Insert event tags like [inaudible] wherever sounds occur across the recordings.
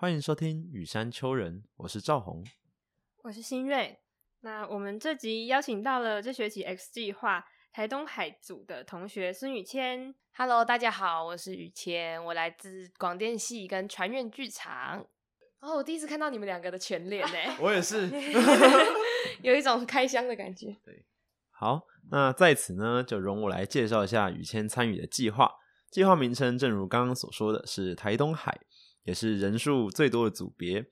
欢迎收听《雨山丘人》，我是赵红。我是新瑞。那我们这集邀请到了这学期 X 计划台东海组的同学孙宇谦。Hello，大家好，我是雨谦，我来自广电系跟传院剧场。哦，我第一次看到你们两个的全脸呢，[laughs] 我也是。[laughs] [laughs] 有一种开箱的感觉。对好，那在此呢，就容我来介绍一下宇谦参与的计划。计划名称正如刚刚所说的是台东海，也是人数最多的组别。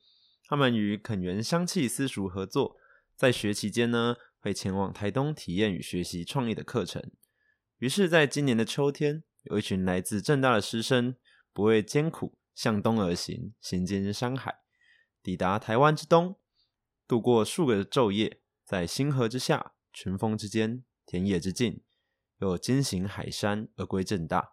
他们与垦源香气私塾合作，在学期间呢，会前往台东体验与学习创意的课程。于是，在今年的秋天，有一群来自正大的师生，不畏艰苦，向东而行，行经山海，抵达台湾之东，度过数个昼夜，在星河之下、群峰之间、田野之境，又经行海山而归正大。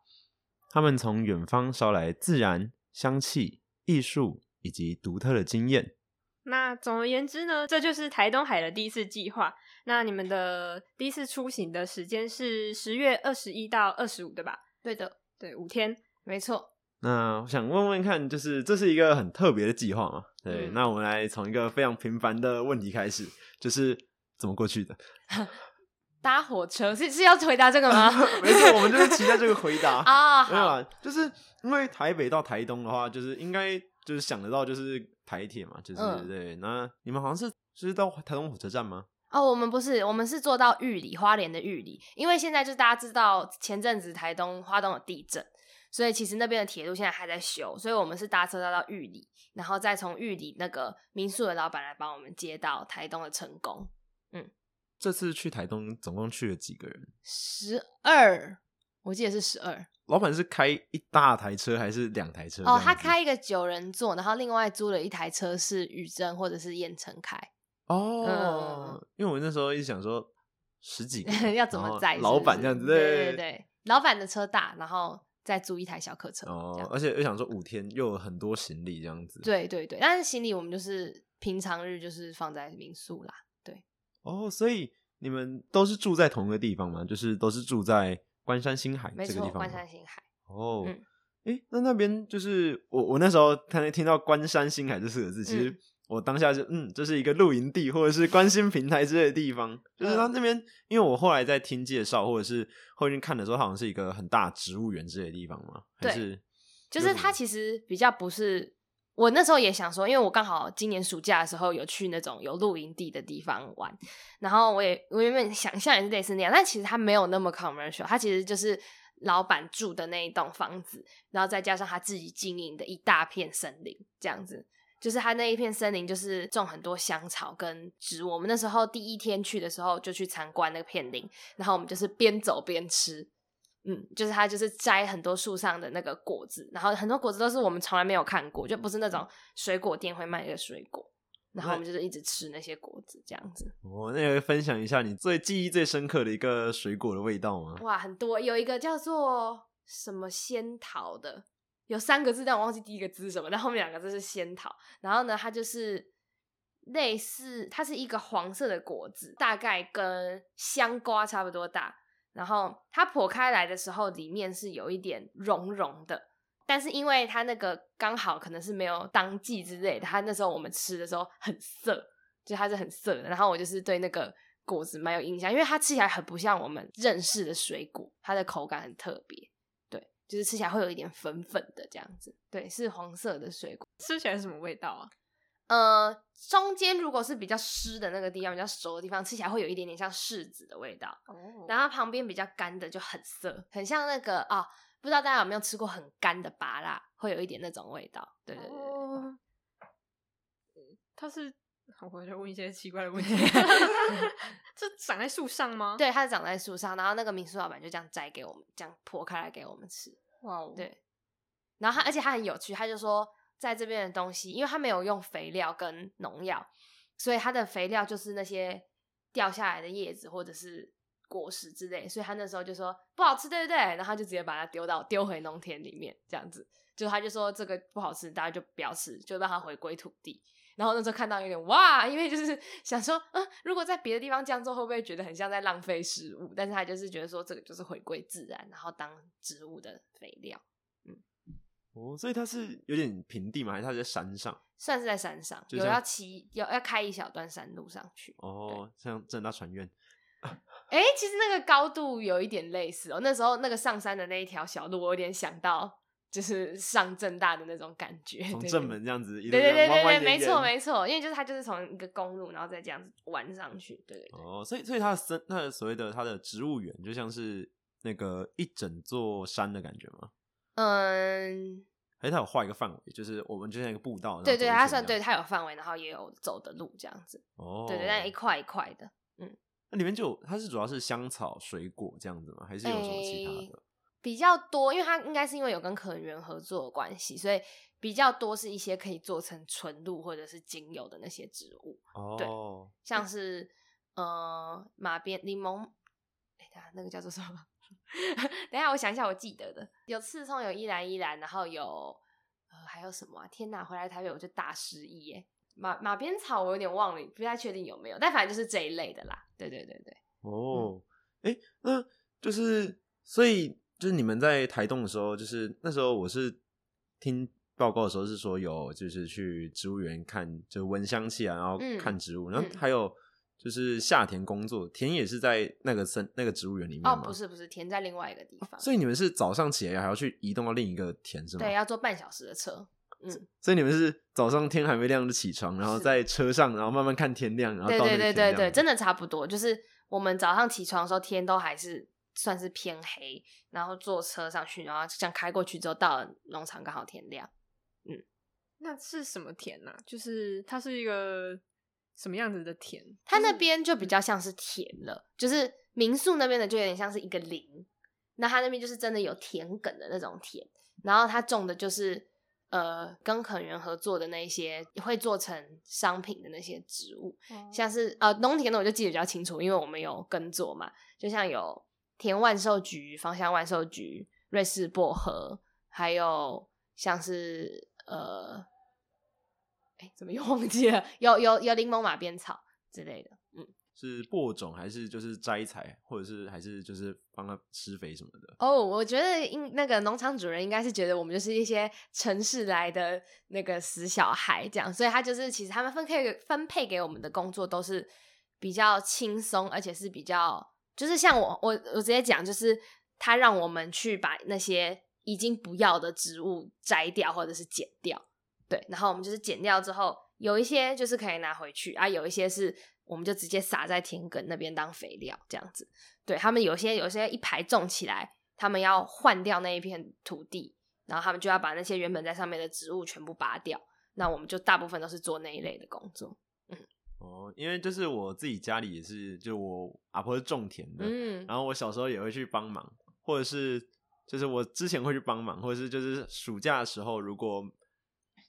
他们从远方捎来自然、香气、艺术以及独特的经验。那总而言之呢，这就是台东海的第一次计划。那你们的第一次出行的时间是十月二十一到二十五，对吧？对的，对，五天。没错。那我想问问看，就是这是一个很特别的计划嘛？对，嗯那我们来从一个非常平凡的问题开始，就是怎么过去的？[laughs] 搭火车是是要回答这个吗？[laughs] 没错，我们就是期待这个回答。[laughs] 啊，没有啊，就是因为台北到台东的话，就是应该就是想得到就是台铁嘛，就是、嗯对。那你们好像是就是到台东火车站吗？哦，我们不是，我们是坐到玉里花莲的玉里，因为现在就是大家知道前阵子台东花东有地震，所以其实那边的铁路现在还在修，所以我们是搭车搭到玉里，然后再从玉里那个民宿的老板来帮我们接到台东的成功。这次去台东总共去了几个人？十二，我记得是十二。老板是开一大台车还是两台车？哦，他开一个九人座，然后另外租了一台车是宇珍或者是燕城开，哦，嗯因为我那时候一直想说十几个 [laughs] 要怎么载老板是这样子，对对对对，老板的车大，然后再租一台小客车。哦而且又想说五天又有很多行李这样子，，对对对，但是行李我们就是平常日就是放在民宿啦。哦，所以你们都是住在同一个地方吗？就是都是住在关山新海这个地方吗关山新海。哦，嗯诶，那那边就是我我那时候看听到关山新海这四个字，其实嗯我当下就嗯，这是一个露营地或者是关心平台之类的地方，就是嗯他那边，因为我后来在听介绍或者是后面看的时候，好像是一个很大植物园之类的地方嘛，还对是就是它其实比较不是，我那时候也想说，因为我刚好今年暑假的时候有去那种有露营地的地方玩，然后我也我原本想象也是类似那样，但其实它没有那么 commercial，它其实就是老板住的那一栋房子，然后再加上他自己经营的一大片森林，这样子。就是他那一片森林，就是种很多香草跟植物。我们那时候第一天去的时候，就去参观那个片林，然后我们就是边走边吃，嗯，就是他就是摘很多树上的那个果子，然后很多果子都是我们从来没有看过，就不是那种水果店会卖的水果，然后我们就是一直吃那些果子这样子。我那个分享一下你最记忆最深刻的一个水果的味道吗？哇，很多，有一个叫做什么仙桃的，有三个字，但我忘记第一个字是什么，但后面两个字是仙桃。然后呢，它就是类似，它是一个黄色的果子，大概跟香瓜差不多大。然后它剖开来的时候，里面是有一点绒绒的，但是因为它那个刚好可能是没有当季之类的，它那时候我们吃的时候很涩，就它是很涩的。然后我就是对那个果子蛮有印象，因为它吃起来很不像我们认识的水果，它的口感很特别，对，就是吃起来会有一点粉粉的这样子，对，是黄色的水果。吃起来什么味道啊？呃，中间如果是比较湿的那个地方，比较熟的地方，吃起来会有一点点像柿子的味道，哦然后旁边比较干的就很涩，很像那个啊，不知道大家有没有吃过很干的拔辣，会有一点那种味道。对对对它是，[laughs] 好我就问一些奇怪的问题。[laughs] 这长在树上吗？，对，它是长在树上，然后那个民宿老板就这样摘给我们，这样剖开来给我们吃。哇哦，对，然后他而且他很有趣，他就说在这边的东西，因为他没有用肥料跟农药，所以它的肥料就是那些掉下来的叶子或者是果实之类，所以他那时候就说不好吃，对不对？然后他就直接把它丢到丢回农田里面，这样子，就他就说这个不好吃，大家就不要吃，就让它回归土地。然后那时候看到有点哇，因为就是 [laughs] 想说，嗯，如果在别的地方这样做，会不会觉得很像在浪费食物？但是他就是觉得说，这个就是回归自然，然后当植物的肥料。哦，所以它是有点平地嘛，还是它在山上？算是在山上，就像有要骑，有要开一小段山路上去。哦，像正大船院。[laughs] 哎、其实那个高度有一点类似哦。那时候那个上山的那一条小路，我有点想到就是上正大的那种感觉，从正门这样子一路对对对对对，没错没错，因为就是它就是从一个公路，然后再这样子弯上去，对对对。哦，所以所以它的森，它的所谓的它的植物园，就像是那个一整座山的感觉吗？嗯，还是它有画一个范围，就是我们就像一个步道，对对，它算对，它有范围，然后也有走的路这样子，哦，对对，但一块一块的。嗯那里面就有它是主要是香草水果这样子吗？还是有什么其他诶的？比较多，因为它应该是因为有跟可园合作的关系，所以比较多是一些可以做成纯露或者是精油的那些植物，哦，对像是呃马鞭柠檬，哎、那个叫做什么？[laughs] 等一下我想一下，我记得的有刺葱，有依兰依兰，然后有呃还有什么啊？天哪，回来台北我就大失忆耶！马马鞭草我有点忘了，不太确定有没有，但反正就是这一类的啦。对对对对。哦，哎、那就是所以就是你们在台东的时候，就是那时候我是听报告的时候是说有就是去植物园看，就闻香气啊，然后嗯看植物，然后嗯还有就是下田工作，田也是在那个森那个植物园里面哦，吗？不是不是，田在另外一个地方。所以你们是早上起来还要去移动到另一个田是吗？对，要坐半小时的车。嗯，所以你们是早上天还没亮就起床，然后在车上，然后慢慢看天亮，然后对对到那个对对对，真的的差不多。就是我们早上起床的时候，天都还是算是偏黑，然后坐车上去，然后这样开过去之后，到了农场刚好天亮。嗯那是什么田啊、就是它是一个什么样子的田？它那就是边就比较像是田了，就是民宿那边的就有点像是一个林，那它那边就是真的有田埂的那种田，然后它种的就是呃跟垦园合作的那一些会做成商品的那些植物，哦像是呃农田的我就记得比较清楚，因为我们有耕作嘛，就像有田万寿菊、芳香万寿菊、瑞士薄荷，还有像是呃，哎、怎么又忘记了？有有有柠檬马鞭草之类的，嗯，是播种还是就是摘采，或者是还是就是帮它施肥什么的？哦，我觉得应那个农场主人应该是觉得我们就是一些城市来的那个死小孩这样，所以他就是其实他们分配分配给我们的工作都是比较轻松，而且是比较就是像我我我直接讲，就是他让我们去把那些已经不要的植物摘掉或者是剪掉，对，然后我们就是剪掉之后，有一些就是可以拿回去啊，有一些是我们就直接撒在田埂那边当肥料这样子。对他们有些有些一排种起来，他们要换掉那一片土地，然后他们就要把那些原本在上面的植物全部拔掉。那我们就大部分都是做那一类的工作。嗯哦，因为就是我自己家里也是，就我阿婆是种田的，嗯，然后我小时候也会去帮忙，或者是就是我之前会去帮忙，或者是就是暑假的时候，如果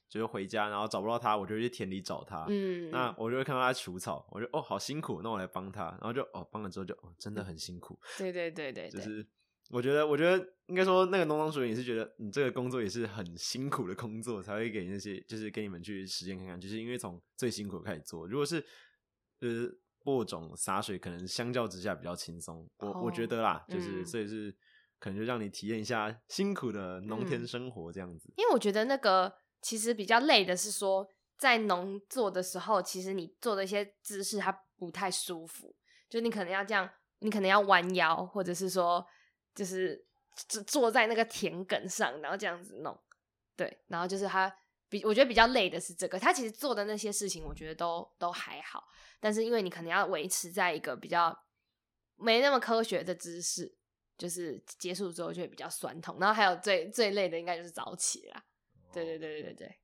就是回家然后找不到他，我就去田里找他。嗯，那我就会看到他除草，我就哦好辛苦，那我来帮他，然后就哦帮了之后就哦真的很辛苦，[laughs] 对对对对。对，就是我觉得我觉得应该说那个农场主任也是觉得你这个工作也是很辛苦的工作，才会给那些就是给你们去实践看看，就是因为从最辛苦开始做，如果是就是播种洒水，可能相较之下比较轻松，我、我觉哦得啦，就是、嗯。所以是可能就让你体验一下辛苦的农田嗯。生活这样子。因为我觉得那个其实比较累的是说，在农作的时候，其实你做的一些姿势它不太舒服，就你可能要这样，你可能要弯腰，或者是说就是坐坐在那个田埂上，然后这样子弄，对，然后就是他比我觉得比较累的是这个，他其实做的那些事情，我觉得都都还好，但是因为你可能要维持在一个比较没那么科学的姿势。就是结束之后就会比较酸痛，然后还有最最累的应该就是早起啦。对对对对对对，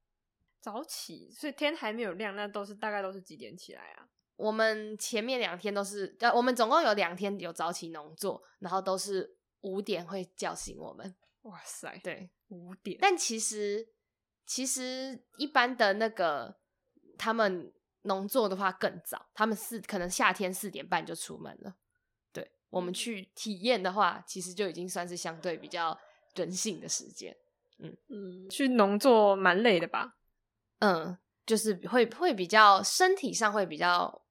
早起，所以天还没有亮，那都是大概都是几点起来啊？我们前面两天都是，呃，我们总共有两天有早起农作，然后都是五点会叫醒我们。哇塞，对，五点，但其实其实一般的那个他们农作的话更早，他们四可能夏天四点半就出门了。对我们去体验的话，其实就已经算是相对比较人性的时间。嗯，去农作蛮累的吧？嗯，就是会会比较身体上会比较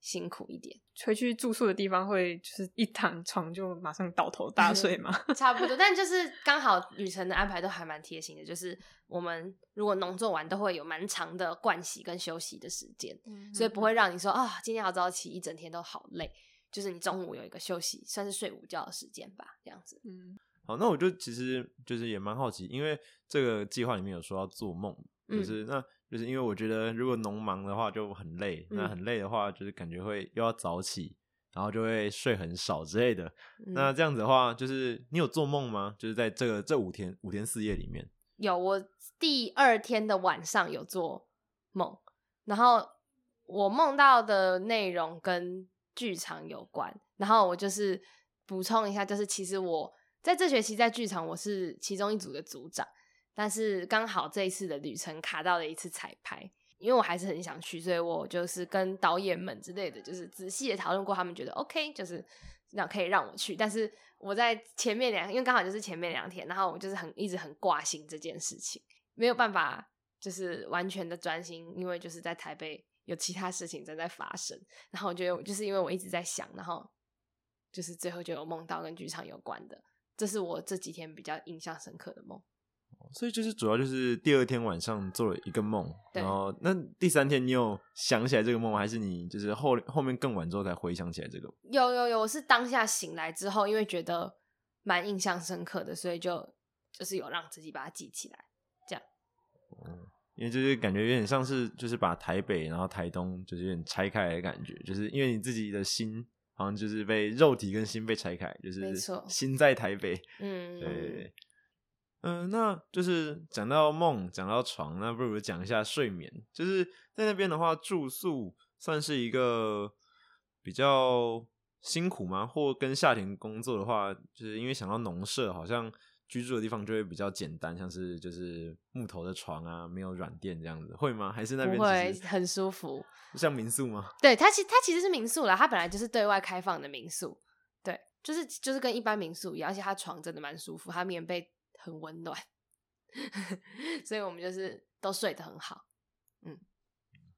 辛苦一点。[laughs] 回去住宿的地方会就是一躺床就马上倒头大睡吗？[laughs] 差不多，但就是刚好旅程的安排都还蛮贴心的，就是我们如果农作完都会有蛮长的盥洗跟休息的时间，所以不会让你说啊、今天好早起，一整天都好累。就是你中午有一个休息，算是睡午觉的时间吧，这样子。嗯，好，那我就其实就是也蛮好奇，因为这个计划里面有说要做梦，就嗯。是、那就是因为我觉得如果农忙的话就很累，那嗯。很累的话就是感觉会又要早起，然后就会睡很少之类的。嗯。那这样子的话，就是你有做梦吗？就是在这个这五天五天四夜里面，有，我第二天的晚上有做梦，然后我梦到的内容跟剧场有关，然后我就是补充一下，就是其实我在这学期在剧场我是其中一组的组长，但是刚好这一次的旅程卡到了一次彩排。因为我还是很想去，所以我就是跟导演们之类的，就是仔细的讨论过，他们觉得 OK，就是让可以让我去。但是我在前面两，因为刚好就是前面两天，然后我就是很一直很挂心这件事情，没有办法就是完全的专心，因为就是在台北有其他事情正在发生。然后我觉得就是因为我一直在想，然后就是最后就有梦到跟剧场有关的，这是我这几天比较印象深刻的梦。所以就是主要就是第二天晚上做了一个梦，然后那第三天你有想起来这个梦，还是你就是后后面更晚之后才回想起来这个？有有有，我是当下醒来之后，因为觉得蛮印象深刻的，所以就就是有让自己把它记起来。这样。嗯因为就是感觉有点像是就是把台北然后台东就是有点拆开来的感觉，就是因为你自己的心好像就是被肉体跟心被拆开，就是心在台北，嗯，对对对。嗯、那就是讲到梦，讲到床，那不如讲一下睡眠。就是在那边的话，住宿算是一个比较辛苦吗？或跟夏天工作的话，就是因为想到农舍，好像居住的地方就会比较简单，像是就是木头的床啊，没有软垫这样子，会吗？还是那边不会很舒服。像民宿吗？[laughs] 对，它其它其实是民宿啦，它本来就是对外开放的民宿，对，就是就是跟一般民宿一样，而且它床真的蛮舒服，它棉被很温暖，[laughs] 所以我们就是都睡得很好。嗯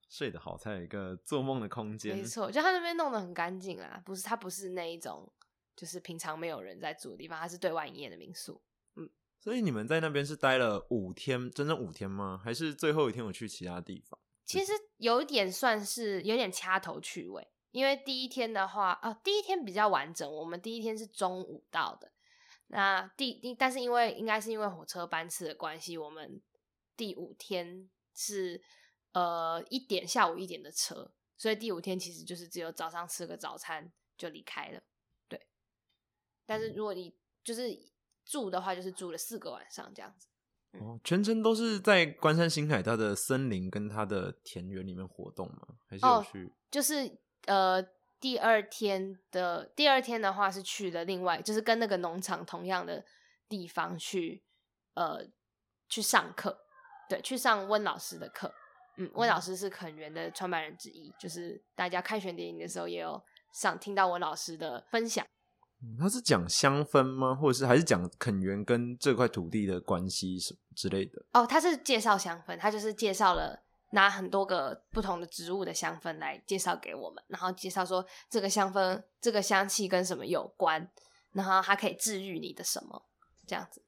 睡得好才有一个做梦的空间。没错，就它那边弄得很干净啊，不是它不是那一种就是平常没有人在住的地方，它是对外营业的民宿。所以你们在那边是待了五天，整整五天吗？还是最后一天我去其他地方？其实有一点算是有点掐头去尾，因为第一天的话，啊，第一天比较完整，我们第一天是中午到的，那第第，但是因为应该是因为火车班次的关系，我们第五天是呃一点下午一点的车，所以第五天其实就是只有早上吃个早餐就离开了，对。但是如果你就是住的话，就是住了四个晚上这样子。哦，全程都是在关山新海它的森林跟它的田园里面活动吗？还是有哦去？就是呃，第二天的第二天的话是去了另外，就是跟那个农场同样的地方去呃去上课，对，去上温老师的课。嗯，温老师是垦园的创办人之一，就是大家开学典礼的时候也有想听到温老师的分享。嗯他是讲香氛吗？或者是还是讲垦源跟这块土地的关系什么之类的？哦，他是介绍香氛，他就是介绍了拿很多个不同的植物的香氛来介绍给我们，然后介绍说这个香氛、这个香气跟什么有关，然后它可以治愈你的什么，这样子。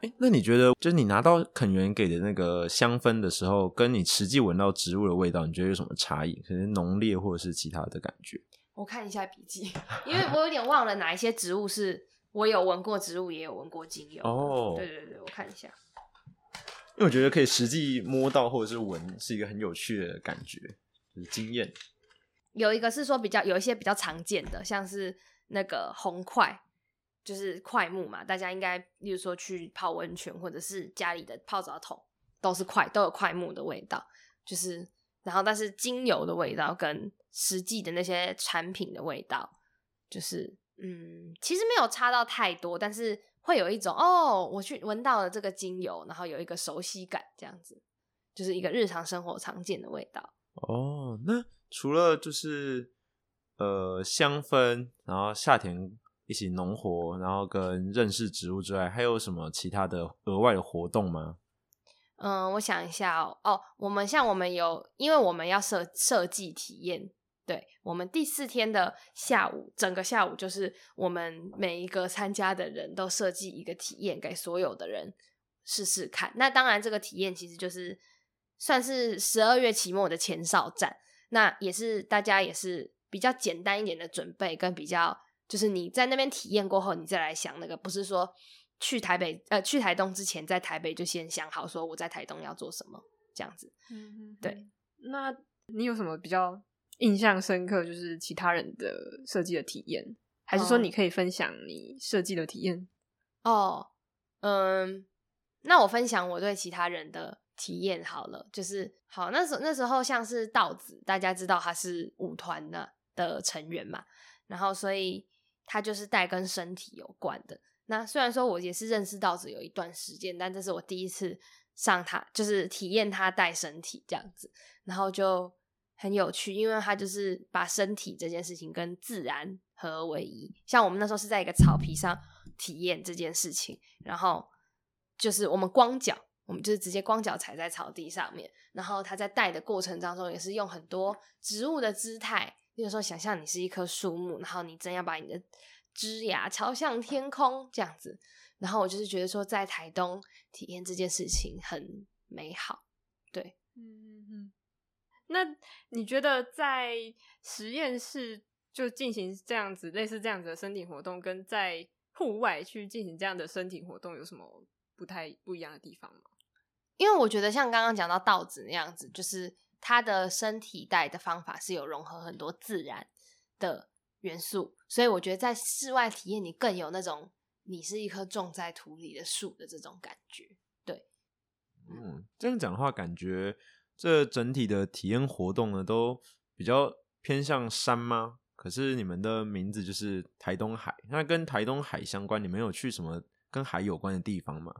哎，那你觉得，就是你拿到垦源给的那个香氛的时候，跟你实际闻到植物的味道，你觉得有什么差异？可能浓烈或者是其他的感觉？我看一下笔记，[laughs] 因为我有点忘了哪一些植物是我有闻过植物，也有闻过精油。哦对对对，我看一下。因为我觉得可以实际摸到或者是闻，是一个很有趣的感觉，就是经验。有一个是说比较有一些比较常见的，像是那个红块，就是块木嘛，大家应该例如说去泡温泉或者是家里的泡澡桶都是块，都有块木的味道，就是然后但是精油的味道跟实际的那些产品的味道，就是嗯，其实没有差到太多，但是会有一种哦，我去闻到了这个精油，然后有一个熟悉感，这样子，就是一个日常生活常见的味道。哦，那除了就是呃香氛，然后夏天一起农活，然后跟认识植物之外，还有什么其他的额外的活动吗？嗯，我想一下哦，哦，我们像我们有，因为我们要设设计体验的对我们第四天的下午，整个下午就是我们每一个参加的人都设计一个体验给所有的人试试看。那当然，这个体验其实就是算是十二月期末的前哨战，那也是大家也是比较简单一点的准备，跟比较就是你在那边体验过后，你再来想那个，不是说去台北呃去台东之前，在台北就先想好说我在台东要做什么这样子。嗯，对。那你有什么比较印象深刻，就是其他人的设计的体验，还是说哦你可以分享你设计的体验？哦，嗯，那我分享我对其他人的体验好了，就是好那时候那时候像是道子，大家知道他是舞团的的成员嘛，然后所以他就是带跟身体有关的。那虽然说我也是认识道子有一段时间，但这是我第一次上他，就是体验他带身体这样子，然后就很有趣，因为他就是把身体这件事情跟自然合为一。像我们那时候是在一个草皮上体验这件事情，然后就是我们光脚，我们就是直接光脚踩在草地上面，然后他在带的过程当中也是用很多植物的姿态，比如说想象你是一棵树木，然后你正要把你的枝芽朝向天空这样子，然后我就是觉得说在台东体验这件事情很美好，对，嗯嗯嗯。那你觉得在实验室就进行这样子类似这样子的身体活动，跟在户外去进行这样的身体活动有什么不太不一样的地方吗？因为我觉得像刚刚讲到稻子那样子，就是他的身体带的方法是有融合很多自然的元素，所以我觉得在室外体验你更有那种你是一棵种在土里的树的这种感觉。对嗯，这样讲的话，感觉这整体的体验活动呢，都比较偏向山吗？可是你们的名字就是台东海，那跟台东海相关，你们有去什么跟海有关的地方吗？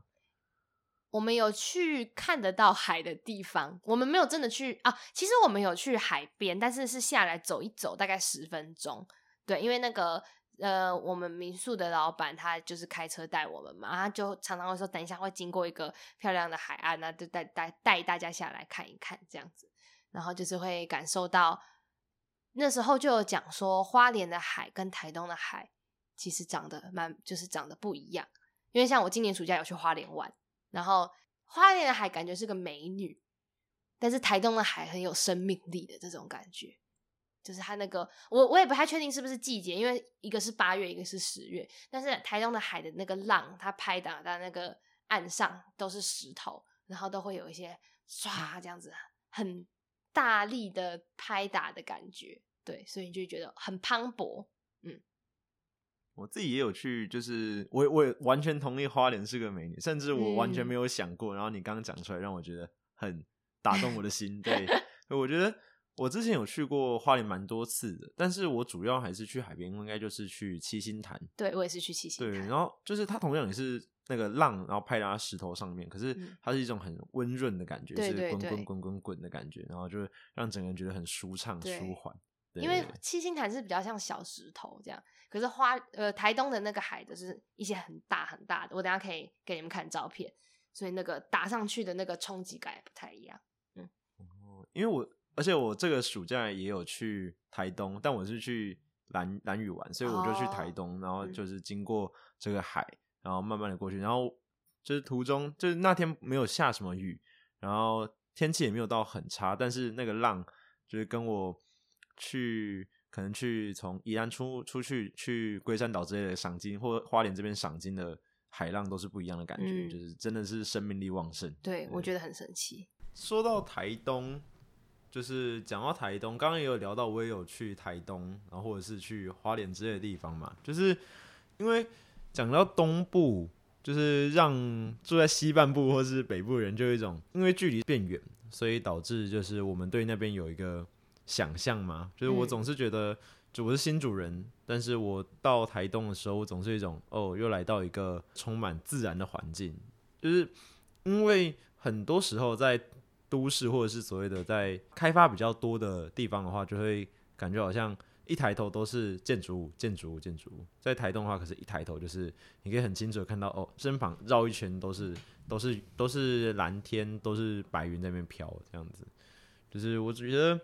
我们有去看得到海的地方，我们没有真的去啊。其实我们有去海边，但是是下来走一走，大概十分钟。对，因为那个呃，我们民宿的老板他就是开车带我们嘛，他就常常会说，等一下会经过一个漂亮的海岸，那就带带带大家下来看一看这样子，然后就是会感受到那时候就有讲说，花莲的海跟台东的海其实长得蛮就是长得不一样，因为像我今年暑假有去花莲玩。然后花莲的海感觉是个美女，但是台东的海很有生命力的这种感觉，就是它那个我我也不太确定是不是季节，因为一个是八月，一个是十月，但是台东的海的那个浪，它拍打在那个岸上都是石头，然后都会有一些唰这样子很大力的拍打的感觉，对，所以你就觉得很磅礴，嗯我自己也有去，就是我我也完全同意花莲是个美女，甚至我完全没有想过。然后你刚刚讲出来，让我觉得很打动我的心。对，[laughs] 我觉得我之前有去过花莲蛮多次的，但是我主要还是去海边，应该就是去七星潭。对我也是去七星对，潭，然后就是它同样也是那个浪，然后拍打石头上面，可是嗯它是一种很温润的感觉，是滚滚滚滚滚的感觉，然后就让整个人觉得很舒畅舒缓。对因为七星潭是比较像小石头这样，可是花呃台东的那个海的是一些很大很大的，我等下可以给你们看照片，所以那个打上去的那个冲击感也不太一样。哦因为我而且我这个暑假也有去台东，但我是去蓝蓝屿玩，所以我就去台哦东，然后嗯就是经过这个海，然后慢慢的过去，然后就是途中就是那天没有下什么雨，然后天气也没有到很差，但是那个浪就是跟我去可能去从宜兰出出去去龟山岛之类的赏金，或花莲这边赏金的海浪都是不一样的感觉，嗯就是真的是生命力旺盛。对，我觉得很神奇。说到台东，就是讲到台东，刚刚也有聊到，我也有去台东，然后或者是去花莲之类的地方嘛。就是因为讲到东部，就是让住在西半部或是北部的人就有一种，因为距离变远，所以导致就是我们对那边有一个想象嘛。就是我嗯总是觉得，就我是新主人，但是我到台东的时候，我总是一种哦，又来到一个充满自然的环境，就是因为很多时候在都市或者是所谓的在开发比较多的地方的话，就会感觉好像一抬头都是建筑物、建筑物、建筑物。在台东的话，可是一抬头就是你可以很清楚的看到哦，身旁绕一圈都是都是都是蓝天，都是白云在那边飘，这样子。就是我觉得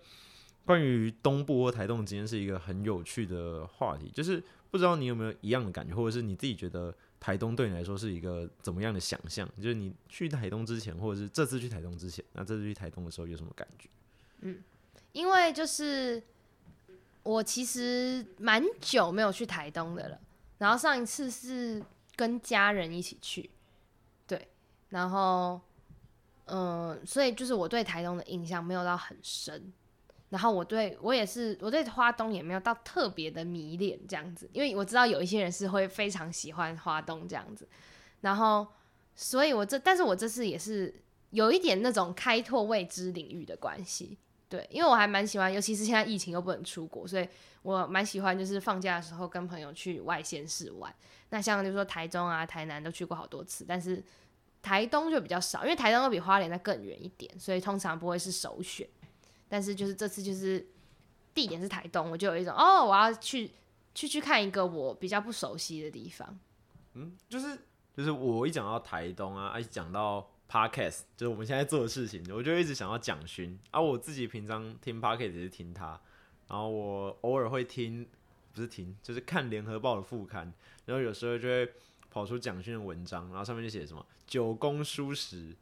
关于东部或台东，今天是一个很有趣的话题，就是不知道你有没有一样的感觉，或者是你自己觉得台东对你来说是一个怎么样的想象？就是你去台东之前，或者是这次去台东之前，那这次去台东的时候有什么感觉？嗯因为就是我其实蛮久没有去台东的了，然后上一次是跟家人一起去，对，然后嗯，所以就是我对台东的印象没有到很深，然后我对我也是我对花东也没有到特别的迷恋这样子，因为我知道有一些人是会非常喜欢花东这样子，然后所以我这但是我这次也是有一点那种开拓未知领域的关系。对，因为我还蛮喜欢，尤其是现在疫情又不能出国，所以我蛮喜欢就是放假的时候跟朋友去外县市玩。那像就是说台中啊、台南都去过好多次，但是台东就比较少，因为台东都比花莲再更远一点，所以通常不会是首选。但是就是这次就是地点是台东，我就有一种哦，我要去去去看一个我比较不熟悉的地方。嗯，就是就是我一讲到台东啊，一讲到 podcast，就是我们现在做的事情，我就一直想要蒋勋啊。我自己平常听 podcast 也是听他，然后我偶尔会听，不是听，就是看联合报的副刊，然后有时候就会跑出蒋勋的文章，然后上面就写什么九宫蔬食，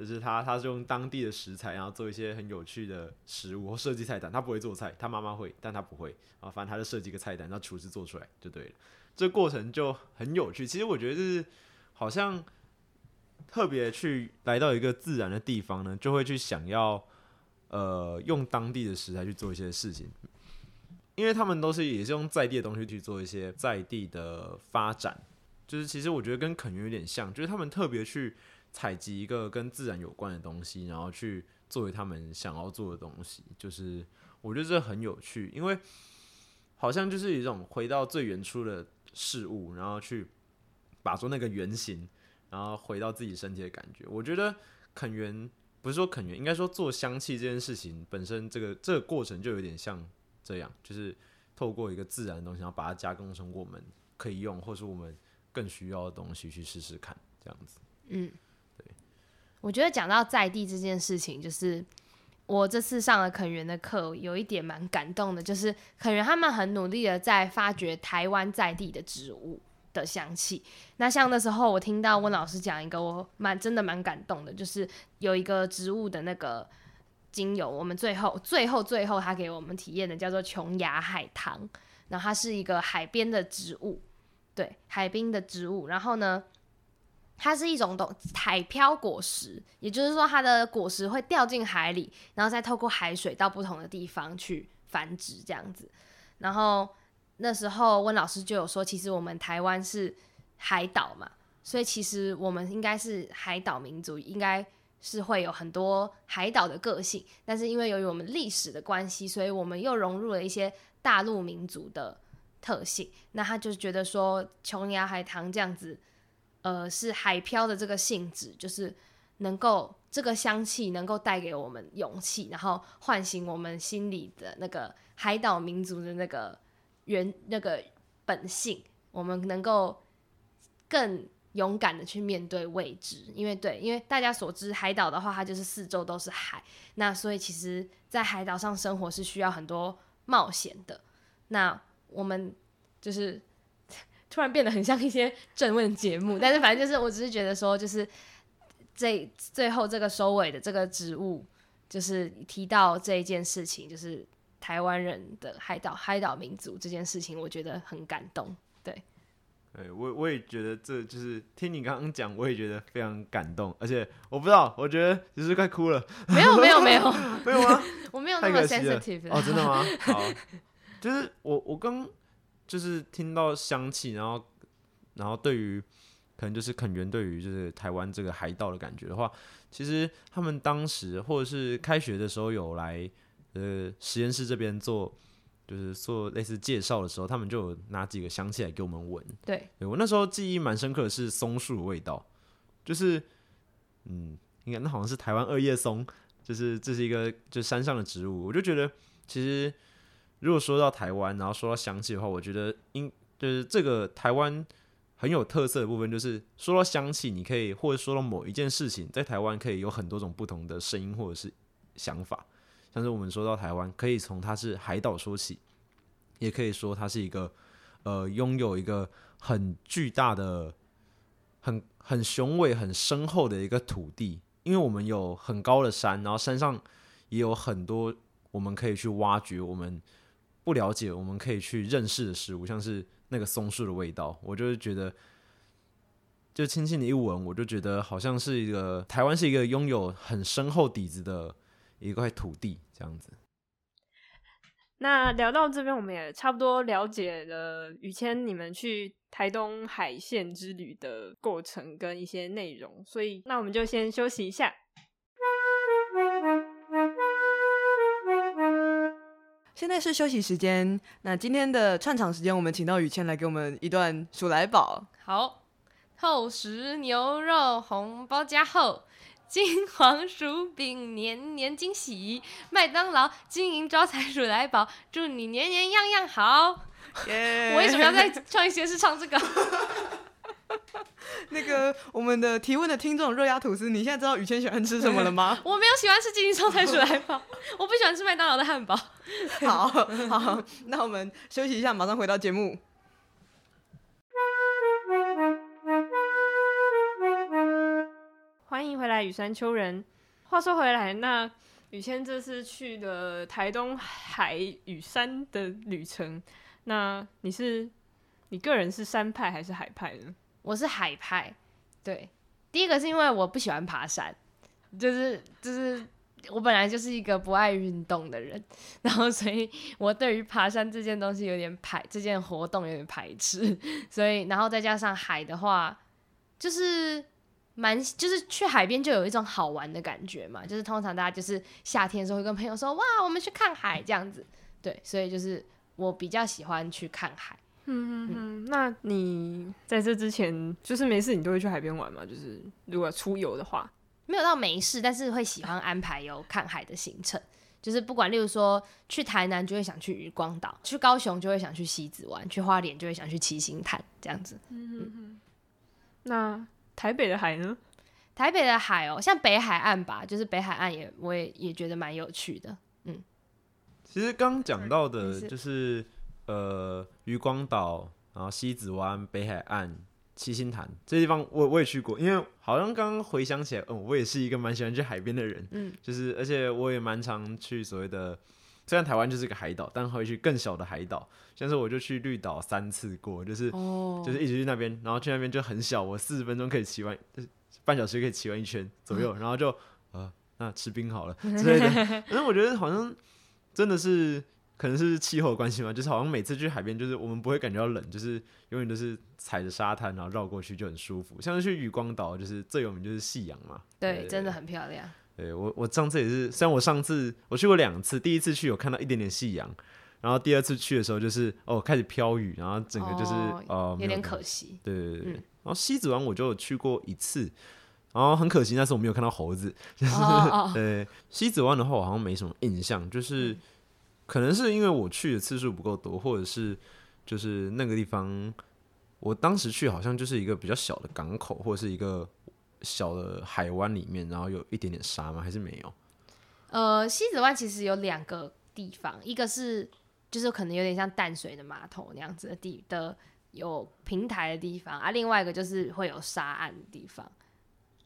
就是他他是用当地的食材，然后做一些很有趣的食物或设计菜单。他不会做菜，他妈妈会，但他不会啊。反正他就设计一个菜单，让厨师做出来就对了。这过程就很有趣。其实我觉得就是好像。特别去来到一个自然的地方呢，就会去想要呃用当地的食材去做一些事情，因为他们都是也是用在地的东西去做一些在地的发展，就是其实我觉得跟垦园有点像，就是他们特别去采集一个跟自然有关的东西，然后去作为他们想要做的东西，就是我觉得这很有趣，因为好像就是一种回到最原初的事物，然后去把做那个原型。然后回到自己身体的感觉，我觉得垦源不是说垦源，应该说做香气这件事情本身，这个这个过程就有点像这样，就是透过一个自然的东西，然后把它加工成我们可以用，或是我们更需要的东西去试试看，这样子。嗯，我觉得讲到在地这件事情，就是我这次上了肯园的课，有一点蛮感动的，就是肯园他们很努力的在发掘台湾在地的植物。的香气，那像那时候我听到温老师讲一个，我蛮真的蛮感动的，就是有一个植物的那个精油，我们最后最后最后他给我们体验的叫做琼崖海棠，然后它是一个海边的植物，对，海滨的植物，然后呢，它是一种东海漂果实，也就是说它的果实会掉进海里，然后再透过海水到不同的地方去繁殖这样子，然后。那时候温老师就有说，其实我们台湾是海岛嘛，所以其实我们应该是海岛民族，应该是会有很多海岛的个性。但是因为由于我们历史的关系，所以我们又融入了一些大陆民族的特性。那他就觉得说，琼崖海棠这样子，呃，是海漂的这个性质，就是能够这个香气能够带给我们勇气，然后唤醒我们心里的那个海岛民族的那个。原那个本性，我们能够更勇敢的去面对未知，因为对，因为大家所知，海岛的话，它就是四周都是海，那所以其实，在海岛上生活是需要很多冒险的。那我们就是突然变得很像一些正问节目，但是反正就是，我只是觉得说，就是这最后这个收尾的这个职务，就是提到这一件事情，就是。台湾人的海岛海岛民族这件事情，我觉得很感动。对，对我我也觉得这就是听你刚刚讲，我也觉得非常感动。而且我不知道，我觉得只是快哭了。没有没有没有 [laughs] 没有吗？[laughs] 我没有那么 sensitive 哦，真的吗？好，就是我我刚就是听到香气，然后然后对于可能就是垦源对于就是台湾这个海岛的感觉的话，其实他们当时或者是开学的时候有来。呃，实验室这边做就是做类似介绍的时候，他们就有拿几个香气来给我们闻。对，我那时候记忆蛮深刻的是松树的味道，就是嗯，应该那好像是台湾二叶松，就是这是一个就山上的植物。我就觉得，其实如果说到台湾，然后说到香气的话，我觉得应就是这个台湾很有特色的部分，就是说到香气，你可以或者说到某一件事情，在台湾可以有很多种不同的声音或者是想法。像是我们说到台湾，可以从它是海岛说起，也可以说它是一个呃拥有一个很巨大的、很很雄伟、很深厚的一个土地，因为我们有很高的山，然后山上也有很多我们可以去挖掘我们不了解、我们可以去认识的食物，像是那个松树的味道，我就是觉得。就轻轻的一闻，我就觉得好像是一个台湾是一个拥有很深厚底子的一块土地这样子。那聊到这边，我们也差不多了解了雨谦你们去台东海线之旅的过程跟一些内容，所以那我们就先休息一下。现在是休息时间，那今天的串场时间，我们请到雨谦来给我们一段数来宝。好。厚实牛肉红包加厚，金黄薯饼年年惊喜，麦当劳金银招财鼠来宝，祝你年年样样好。我为什么要在创意先是唱这个？[laughs] 那个我们的提问的听众热压吐司，你现在知道雨谦喜欢吃什么了吗？[laughs] 我没有喜欢吃金银招财鼠来宝，[laughs] 我不喜欢吃麦当劳的汉堡。好好，那我们休息一下，马上回到节目。欢迎回来，雨山丘人。话说回来，那雨谦这次去的台东海与山的旅程，那你是你个人是山派还是海派呢？我是海派。对，第一个是因为我不喜欢爬山，就是就是我本来就是一个不爱运动的人，[laughs] 然后所以我对于爬山这件东西有点排，这件活动有点排斥。[laughs] 所以，然后再加上海的话，就是。蛮就是去海边就有一种好玩的感觉嘛，就是通常大家就是夏天的时候会跟朋友说哇，我们去看海这样子，对，所以就是我比较喜欢去看海。嗯嗯嗯，那你在这之前就是没事你都会去海边玩吗？就是如果出游的话，没有到没事，但是会喜欢安排有看海的行程，就是不管例如说去台南就会想去渔光岛，去高雄就会想去西子湾，去花莲就会想去七星潭这样子。嗯嗯嗯，那。台北的海呢？台北的海哦，像北海岸吧，就是北海岸也，我也也觉得蛮有趣的。嗯，其实刚讲到的就是呃，渔光岛，然后西子湾、北海岸、七星潭这地方，我我也去过。因为好像刚刚回想起来，嗯，我也是一个蛮喜欢去海边的人。嗯，[laughs] 就是而且我也蛮常去所谓的。虽然台湾就是个海岛，但会去更小的海岛，像是我就去绿岛三次过，就是就是一直去那边，然后去那边就很小，我四十分钟可以骑完，就是半小时可以骑完一圈左右，然后就呃那吃冰好了 [laughs] 之类的。反正我觉得好像真的是可能是气候关系嘛，[laughs] 就是好像每次去海边，就是我们不会感觉到冷，就是永远都是踩着沙滩然后绕过去就很舒服。像是去渔光岛，就是最有名就是夕阳嘛，对，真的很漂亮。对我，我上次也是，虽然我上次我去过两次，第一次去有看到一点点夕阳，然后第二次去的时候就是哦开始飘雨，然后整个就是呃有点可惜。对对对，然后西子湾我就去过一次，然后很可惜那次我没有看到猴子。[laughs] 对西子湾的话，我好像没什么印象，就是可能是因为我去的次数不够多，或者是就是那个地方，我当时去好像就是一个比较小的港口，或者是一个。小的海湾里面，然后有一点点沙吗？还是没有？呃，西子湾其实有两个地方，一个是就是可能有点像淡水的码头那样子的地的有平台的地方啊，另外一个就是会有沙岸的地方。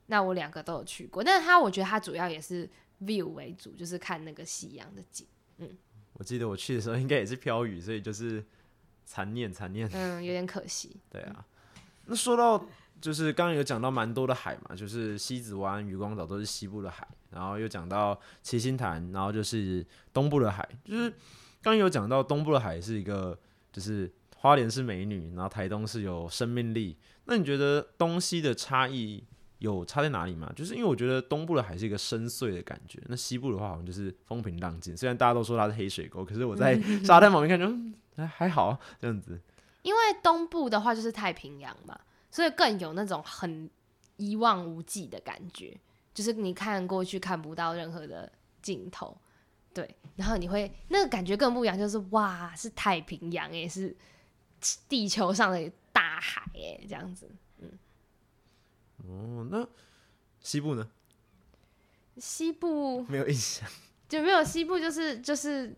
那我两个都有去过，但是它我觉得它主要也是 view 为主，就是看那个夕阳的景。嗯，我记得我去的时候应该也是飘雨，所以就是残念残念。嗯，有点可惜。[laughs] 对啊，那说到。就是刚刚有讲到蛮多的海嘛，就是西子湾、渔光岛都是西部的海，然后又讲到七星潭，然后就是东部的海。就是刚有讲到东部的海是一个，就是花莲是美女，然后台东是有生命力。那你觉得东西的差异有差在哪里吗？就是因为我觉得东部的海是一个深邃的感觉，那西部的话好像就是风平浪静。虽然大家都说它是黑水沟，可是我在沙滩旁边看就还还好这样子。因为东部的话就是太平洋嘛。所以更有那种很一望无际的感觉，就是你看过去看不到任何的尽头，对，然后你会那个感觉更不一样，就是哇，是太平洋也是地球上的大海哎，这样子，嗯，哦，那西部呢？西部 [laughs] 没有印象，就没有西部就是就是，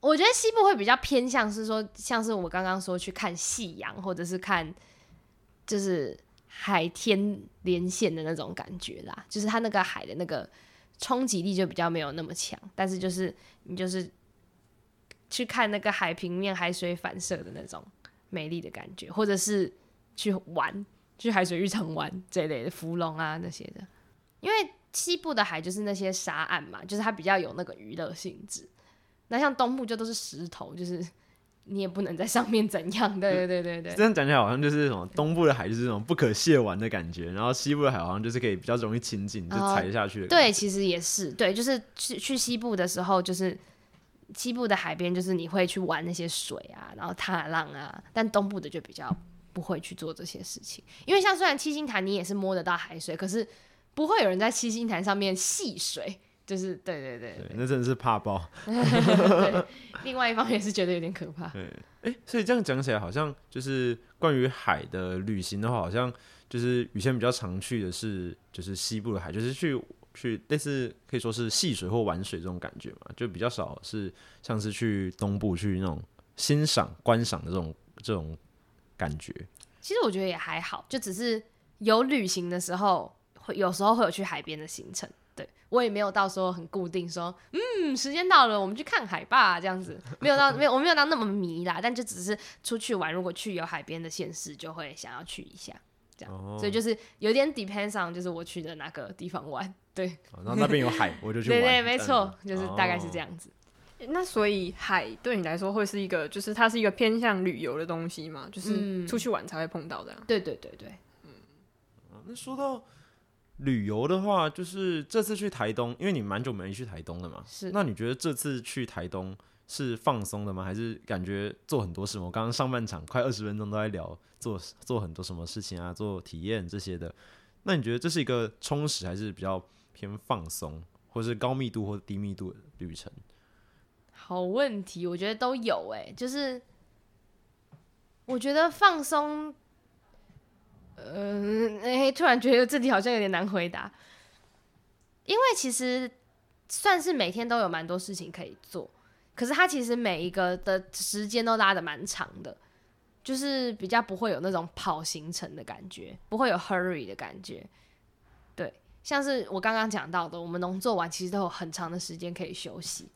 我觉得西部会比较偏向是说，像是我刚刚说去看夕阳，或者是看就是海天连线的那种感觉啦，就是它那个海的那个冲击力就比较没有那么强，但是就是你就是去看那个海平面海水反射的那种美丽的感觉，或者是去玩去海水浴场玩这类的芙蓉啊那些的，因为西部的海就是那些沙岸嘛，就是它比较有那个娱乐性质。那像东部就都是石头，就是你也不能在上面怎样。对对对对对这样讲起来好像就是什么东部的海就是那种不可亵玩的感觉，然后西部的海好像就是可以比较容易亲近，就哦踩下去对，其实也是对，就是去去西部的时候，就是西部的海边，就是你会去玩那些水啊，然后踏浪啊，但东部的就比较不会去做这些事情，因为像虽然七星潭你也是摸得到海水，可是不会有人在七星潭上面戏水。就是对对对对，那真的是怕爆。[laughs] 对，另外一方面也是觉得有点可怕。对，哎、所以这样讲起来，好像就是关于海的旅行的话，好像就是雨谦比较常去的是就是西部的海，就是去去类似可以说是戏水或玩水这种感觉嘛，就比较少是像是去东部去那种欣赏观赏的这种这种感觉。其实我觉得也还好，就只是有旅行的时候，会有时候会有去海边的行程。对我也没有到说很固定说，嗯，时间到了，我们去看海吧，这样子 [laughs] 没有到没有我没有到那么迷啦，但就只是出去玩，如果去有海边的县市，就会想要去一下，这样，哦所以就是有点 depends on 就是我去的哪个地方玩，对哦然后那边有海，我就去玩。[laughs] 对对，没错，就是大概是哦这样子。那所以海对你来说会是一个，就是它是一个偏向旅游的东西嘛，就是嗯出去玩才会碰到的啊。对对对对，那说到旅游的话，就是这次去台东，因为你蛮久没去台东了嘛，是那你觉得这次去台东是放松的吗？还是感觉做很多事？我刚刚上半场快二十分钟都在聊做做很多什么事情啊，做体验这些的。那你觉得这是一个充实，还是比较偏放松，或是高密度或低密度的旅程？好问题，我觉得都有哎、就是我觉得放松，呃，哎、突然觉得这题好像有点难回答，因为其实算是每天都有蛮多事情可以做，可是它其实每一个的时间都拉的蛮长的，就是比较不会有那种跑行程的感觉，不会有 hurry 的感觉，对，像是我刚刚讲到的，我们农作完其实都有很长的时间可以休息。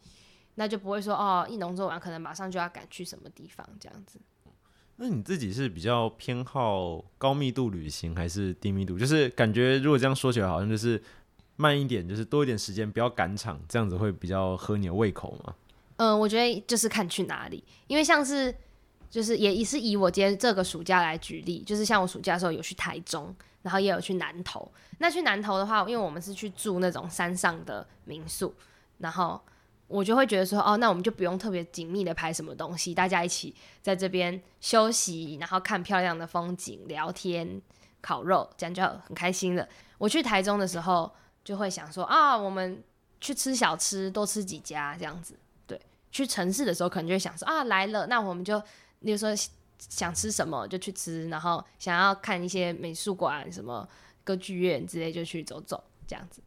那就不会说哦，一农做完可能马上就要赶去什么地方这样子。那你自己是比较偏好高密度旅行，还是低密度？就是感觉如果这样说起来，好像就是慢一点，就是多一点时间，不要赶场，这样子会比较合你的胃口吗？嗯，我觉得就是看去哪里，因为像是就是也也是以我今天这个暑假来举例，就是像我暑假的时候有去台中，然后也有去南投。那去南投的话，因为我们是去住那种山上的民宿，然后我就会觉得说，哦，那我们就不用特别紧密的拍什么东西，大家一起在这边休息，然后看漂亮的风景、聊天、烤肉，这样就很开心了。我去台中的时候，就会想说啊，我们去吃小吃，多吃几家这样子。对，去城市的时候，可能就会想说啊，来了，那我们就，比如说想吃什么就去吃，然后想要看一些美术馆、什么歌剧院之类，就去走走这样子。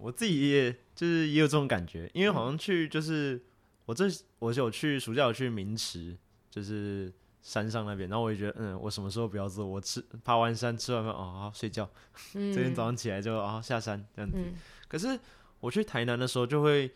我自己就是也有这种感觉，因为好像去就是我这我有去暑假有去明池，就是山上那边，然后我也觉得嗯，我什么时候不要做？我吃爬完山吃完饭哦，好睡觉，嗯，这天早上起来就啊、下山这样子。嗯可是我去台南的时候就会。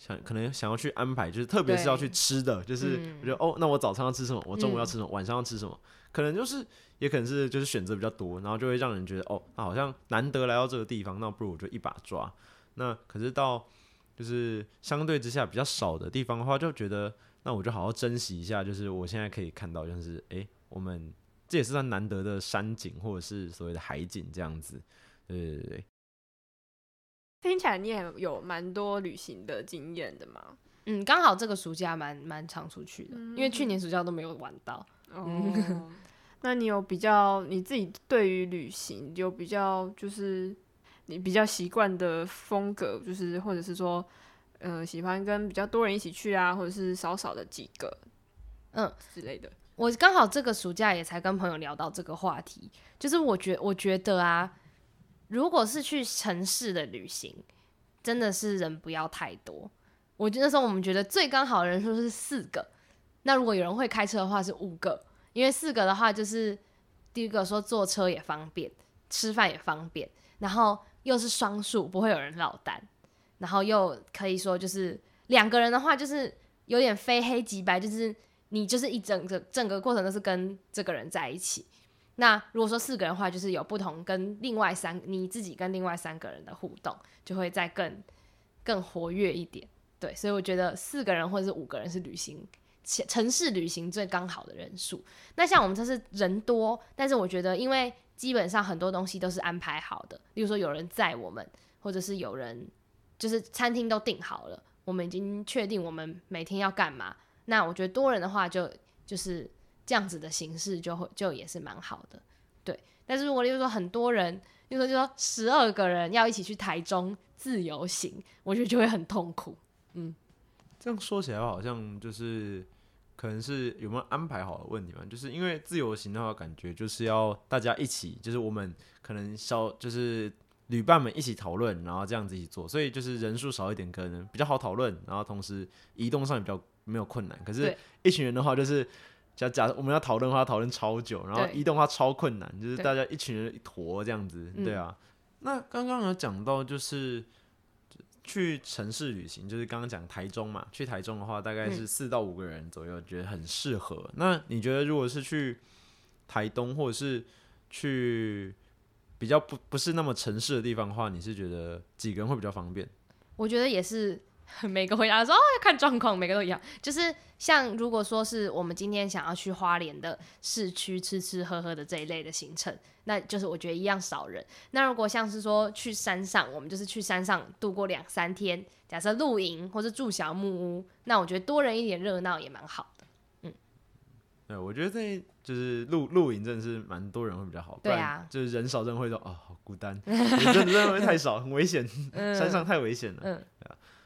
想可能想要去安排，就是特别是要去吃的，就是嗯我觉得、哦，那我早餐要吃什么，我中午要嗯吃什么，晚上要吃什么，可能就是也可能是就是选择比较多，然后就会让人觉得哦，那好像难得来到这个地方，那不如我就一把抓。那可是到就是相对之下比较少的地方的话，就觉得那我就好好珍惜一下，就是我现在可以看到，像是诶，我们这也是算难得的山景或者是所谓的海景这样子。对对对对，听起来你也有蛮多旅行的经验的嘛？嗯，刚好这个暑假蛮蛮常出去的，因为去年暑假都没有玩到。哦，[laughs] 那你有比较你自己对于旅行有比较就是你比较习惯的风格，就是或者是说，呃，喜欢跟比较多人一起去啊，或者是少少的几个，嗯之类的。我刚好这个暑假也才跟朋友聊到这个话题，就是我觉我觉得啊，如果是去城市的旅行，真的是人不要太多。我觉得那时候我们觉得最刚好的人数是四个，那如果有人会开车的话是五个，因为四个的话就是第一个说坐车也方便，吃饭也方便，然后又是双数，不会有人落单，然后又可以说就是两个人的话就是有点非黑即白，就是你就是一整个整个过程都是跟这个人在一起。那如果说四个人的话，就是有不同跟另外三你自己跟另外三个人的互动，就会再更更活跃一点。对，所以我觉得四个人或者是五个人是旅行城城市旅行最刚好的人数。那像我们这是人多，但是我觉得因为基本上很多东西都是安排好的，例如说有人载我们，或者是有人就是餐厅都订好了，我们已经确定我们每天要干嘛。那我觉得多人的话就就是这样子的形式就会就也是蛮好的，对。但是如果例如说很多人，例如说就说十二个人要一起去台中自由行，我觉得就会很痛苦。嗯，这样说起来，好像就是可能是有没有安排好的问题嘛？就是因为自由行的话，感觉就是要大家一起，就是我们可能小就是旅伴们一起讨论，然后这样子一起做，所以就是人数少一点，可能比较好讨论，然后同时移动上也比较没有困难。可是一群人的话，就是假假我们要讨论的话，讨论超久，然后移动的话超困难，就是大家一群人一坨这样子，嗯对啊。那刚刚有讲到就是。去城市旅行，就是刚刚讲台中嘛，去台中的话大概是嗯四到五个人左右，觉得很适合。那你觉得如果是去台东或者是去比较不不是那么城市的地方的话，你是觉得几个人会比较方便？我觉得也是，每个回答说哦要看状况，每个都一样。就是像如果说是我们今天想要去花莲的市区吃吃喝喝的这一类的行程，那就是我觉得一样少人。那如果像是说去山上，我们就是去山上度过两三天，假设露营或者住小木屋，那我觉得多人一点热闹也蛮好的。对，我觉得在就是露露营真的是蛮多人会比较好，对啊就是人少真的会说哦好孤单，[laughs] 真的真的会太少，很危险，嗯山上太危险了。嗯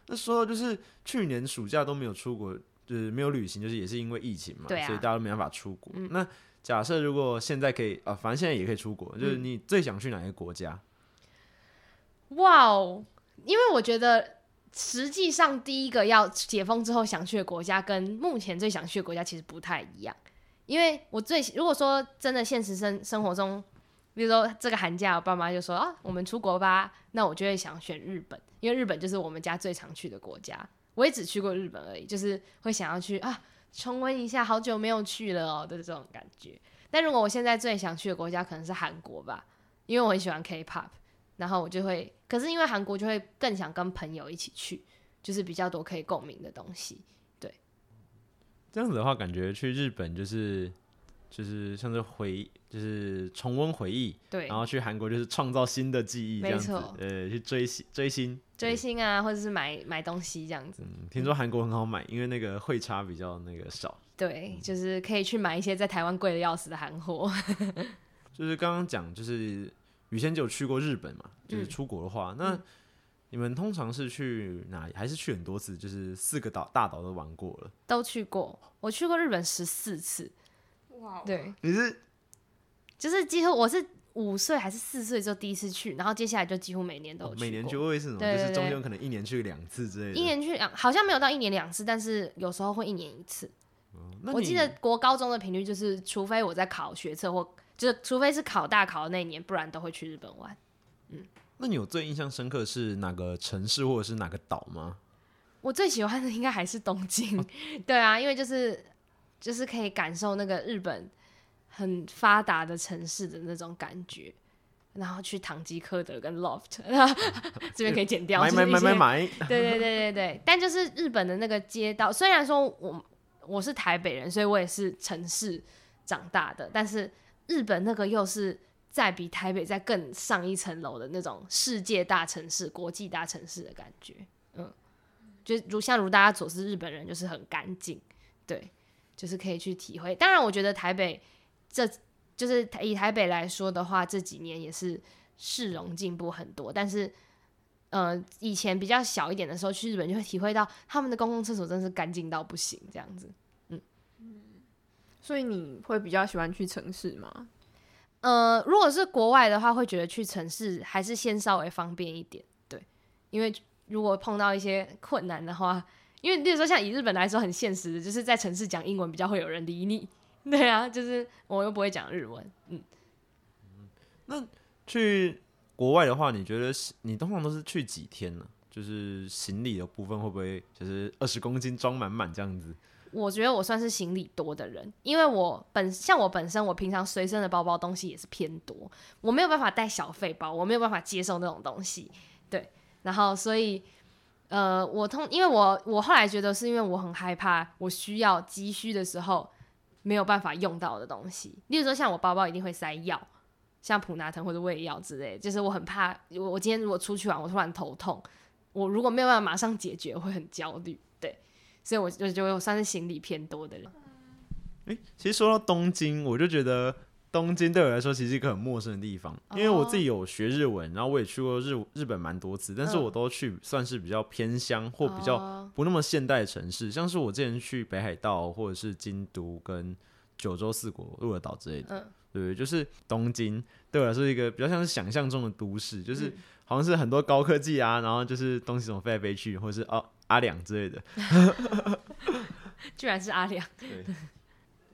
那说到就是去年暑假都没有出国，就是没有旅行，就是也是因为疫情嘛，啊所以大家都没办法出国。嗯那假设如果现在可以啊、反正现在也可以出国，就是嗯你最想去哪个国家？哇哦！因为我觉得实际上第一个要解封之后想去的国家，跟目前最想去的国家其实不太一样。因为我最如果说真的现实生生活中，比如说这个寒假，我爸妈就说啊，我们出国吧，那我就会想选日本，因为日本就是我们家最常去的国家。我也只去过日本而已，就是会想要去啊，重温一下好久没有去了哦的这种感觉。但如果我现在最想去的国家可能是韩国吧，因为我很喜欢 K-pop。然后我就会，可是因为韩国就会更想跟朋友一起去，就是比较多可以共鸣的东西。对这样子的话，感觉去日本就是就是像是回就是重温回忆，对然，后去韩国就是创造新的记忆，这没样子错，呃，去追星追星追星啊，或者是买买东西这样子。嗯，听说韩国很好买，因为那个汇差比较那个少。对，就是可以去买一些在台湾贵的要死的韩货。[laughs] 就是刚刚讲，就是雨仙就有去过日本嘛，就是嗯出国的话，那你们通常是去哪里？还是去很多次？就是四个岛大岛都玩过了？都去过，我去过日本十四次。哇，对，你是就是几乎我是五岁还是四岁就第一次去，然后接下来就几乎每年都有哦每年去会是什么，对对就是中对间可能一年去两次之类的。一年去两，好像没有到一年两次，但是有时候会一年一次。那我记得国高中的频率就是，除非我在考学测或就是除非是考大考的那一年，不然都会去日本玩。嗯那你有最印象深刻是哪个城市或者是哪个岛吗？我最喜欢的应该还是东京，[laughs] 对啊，因为就是就是可以感受那个日本很发达的城市的那种感觉，然后去唐吉诃德跟 Loft，[laughs] 这边可以剪掉，买买买买买！对对对对对，但就是日本的那个街道，虽然说我我是台北人，所以我也是城市长大的，但是日本那个又是在比台北再更上一层楼的那种世界大城市、国际大城市的感觉。嗯，就如像如大家所知，日本人就是很干净，对，就是可以去体会。当然，我觉得台北这就是以台北来说的话，这几年也是市容进步很多，但是。呃，以前比较小一点的时候去日本，就会体会到他们的公共厕所真是干净到不行，这样子。嗯所以你会比较喜欢去城市吗？呃，如果是国外的话，会觉得去城市还是先稍微方便一点，对，因为如果碰到一些困难的话，因为例如说像以日本来说很现实的，就是在城市讲英文比较会有人理你。[laughs] 对啊，就是我又不会讲日文，嗯。那去国外的话，你觉得是你通常都是去几天呢？就是行李的部分会不会就是二十公斤装满满这样子？我觉得我算是行李多的人，因为我本像我本身，我平常随身的包包东西也是偏多，我没有办法带小费包，我没有办法接受那种东西，对，然后所以呃，我通，因为我我后来觉得是因为我很害怕我需要急需的时候没有办法用到的东西，例如说像我包包一定会塞药，像普拿疼或者胃药之类，就是我很怕我我今天如果出去玩，我突然头痛，我如果没有办法马上解决，会很焦虑，对。[laughs] 所以我就就算是行李偏多的人。诶，其实说到东京，我就觉得东京对我来说其实一个很陌生的地方，因为我自己有学日文，然后我也去过日日本蛮多次，但是我都去算是比较偏乡或比较不那么现代的城市，像是我之前去北海道或者是京都跟九州四国鹿儿岛之类的，嗯。对，就是东京对我来说一个比较像是想象中的都市，就是好像是很多高科技啊，然后就是东西怎么飞来飞去，或者是哦阿良之类的。[laughs] 居然是阿良，对，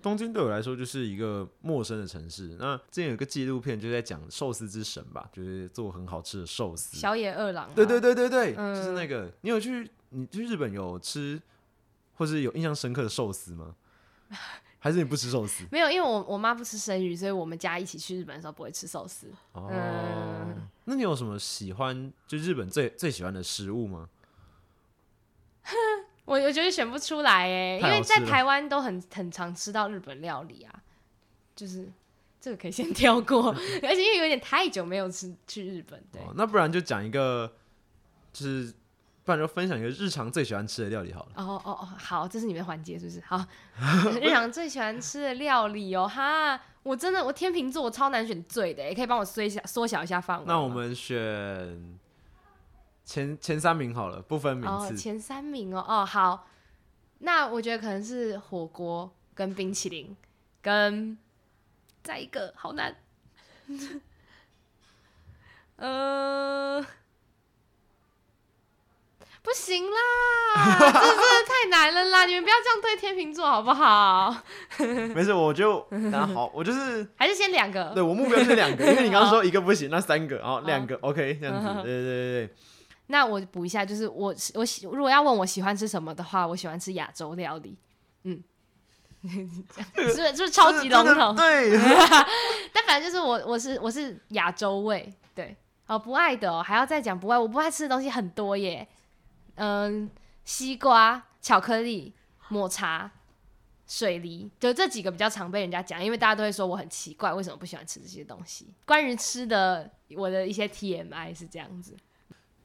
东京对我来说就是一个陌生的城市。那之前有个纪录片就在讲寿司之神吧，就是做很好吃的寿司。小野二郎，对对，对对对，嗯就是那个。你有去你去日本有吃，或是有印象深刻的寿司吗？[laughs] 还是你不吃寿司？没有，因为我我妈不吃生鱼，所以我们家一起去日本的时候不会吃寿司。哦，嗯那你有什么喜欢就日本最最喜欢的食物吗？[laughs] 我我觉得选不出来哎，因为在台湾都很很常吃到日本料理啊，就是这个可以先 [laughs] 跳过，而且因为有点太久没有吃去日本，对，哦，那不然就讲一个，就是不然就分享一个日常最喜欢吃的料理好了。哦哦哦，好，这是你们的环节是不是？好，[laughs] 日常最喜欢吃的料理哦，哈，我真的我天秤座我超难选最的，也可以帮我缩小缩小一下范围。那我们选前前三名好了，不分名次。哦前三名哦哦好，那我觉得可能是火锅跟冰淇淋跟再一个好难，[laughs] 呃。不行啦，这 [laughs] 真的太难了啦！你们不要这样对天秤座好不好？[laughs] 没事，我就那好，我就是还是先两个？对我目标是两个，因为你刚刚说一个不行，那三个，然后两个 OK 这样子。对对对对，那我补一下，就是我我喜如果要问我喜欢吃什么的话，我喜欢吃亚洲料理。嗯，是不是是不是超级笼统？对，[laughs] 但反正就是我我是我是亚洲味，对，哦不爱的哦，还要再讲不爱，我不爱吃的东西很多耶，嗯，西瓜、巧克力、抹茶、水梨，就这几个比较常被人家讲，因为大家都会说我很奇怪，为什么不喜欢吃这些东西。关于吃的，我的一些 TMI 是这样子，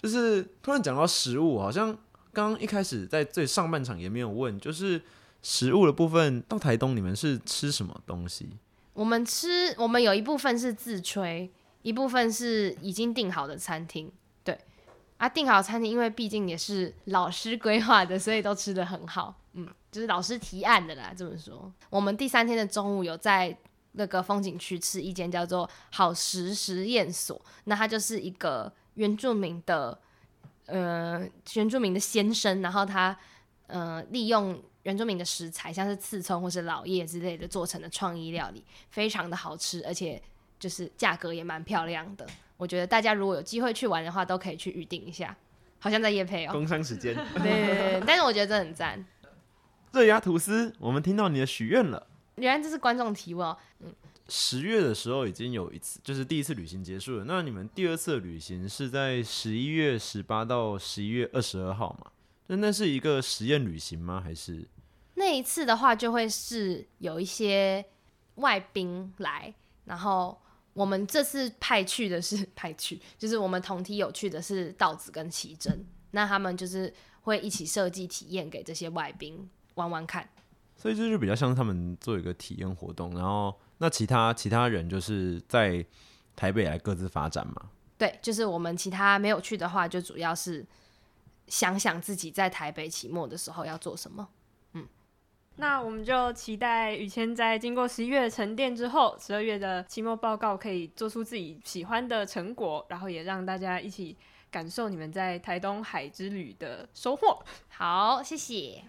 就是突然讲到食物，好像刚刚一开始在最上半场也没有问，就是食物的部分，到台东你们是吃什么东西？我们吃，我们有一部分是自吹，一部分是已经订好的餐厅。对，啊，订好餐厅，因为毕竟也是老师规划的，所以都吃的很好。嗯，就是老师提案的啦，这么说。我们第三天的中午有在那个风景区吃一间叫做好食实验所，那它就是一个原住民的，呃，原住民的先生，然后他呃利用原住民的食材，像是刺葱或是老叶之类的做成的创意料理，非常的好吃，而且就是价格也蛮漂亮的。我觉得大家如果有机会去玩的话，都可以去预定一下。好像在夜配哦、工商时间，[laughs] 对对对对，但是我觉得这很赞。热压吐司，我们听到你的许愿了。原来这是观众提问哦、十月的时候已经有一次，就是第一次旅行结束了。那你们第二次的旅行是在十一月十八到十一月二十二号嘛？那那是一个实验旅行吗？还是那一次的话，就会是有一些外宾来，然后我们这次派去的是 [laughs] 派去，就是我们同梯有去的是稻子跟奇珍，那他们就是会一起设计体验给这些外宾玩玩看。所以这就比较像是他们做一个体验活动，然后那其他其他人就是在台北来各自发展嘛。对，就是我们其他没有去的话，就主要是想想自己在台北期末的时候要做什么。嗯那我们就期待雨谦在经过十一月的沉淀之后，十二月的期末报告可以做出自己喜欢的成果，然后也让大家一起感受你们在台东海之旅的收获。好，谢谢。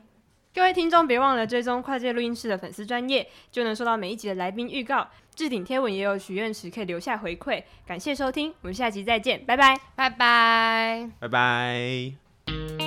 各位听众，别忘了追踪跨界录音室的粉丝专业，就能收到每一集的来宾预告。置顶贴文也有许愿池可以留下回馈。感谢收听，我们下集再见，拜拜。拜拜。拜拜。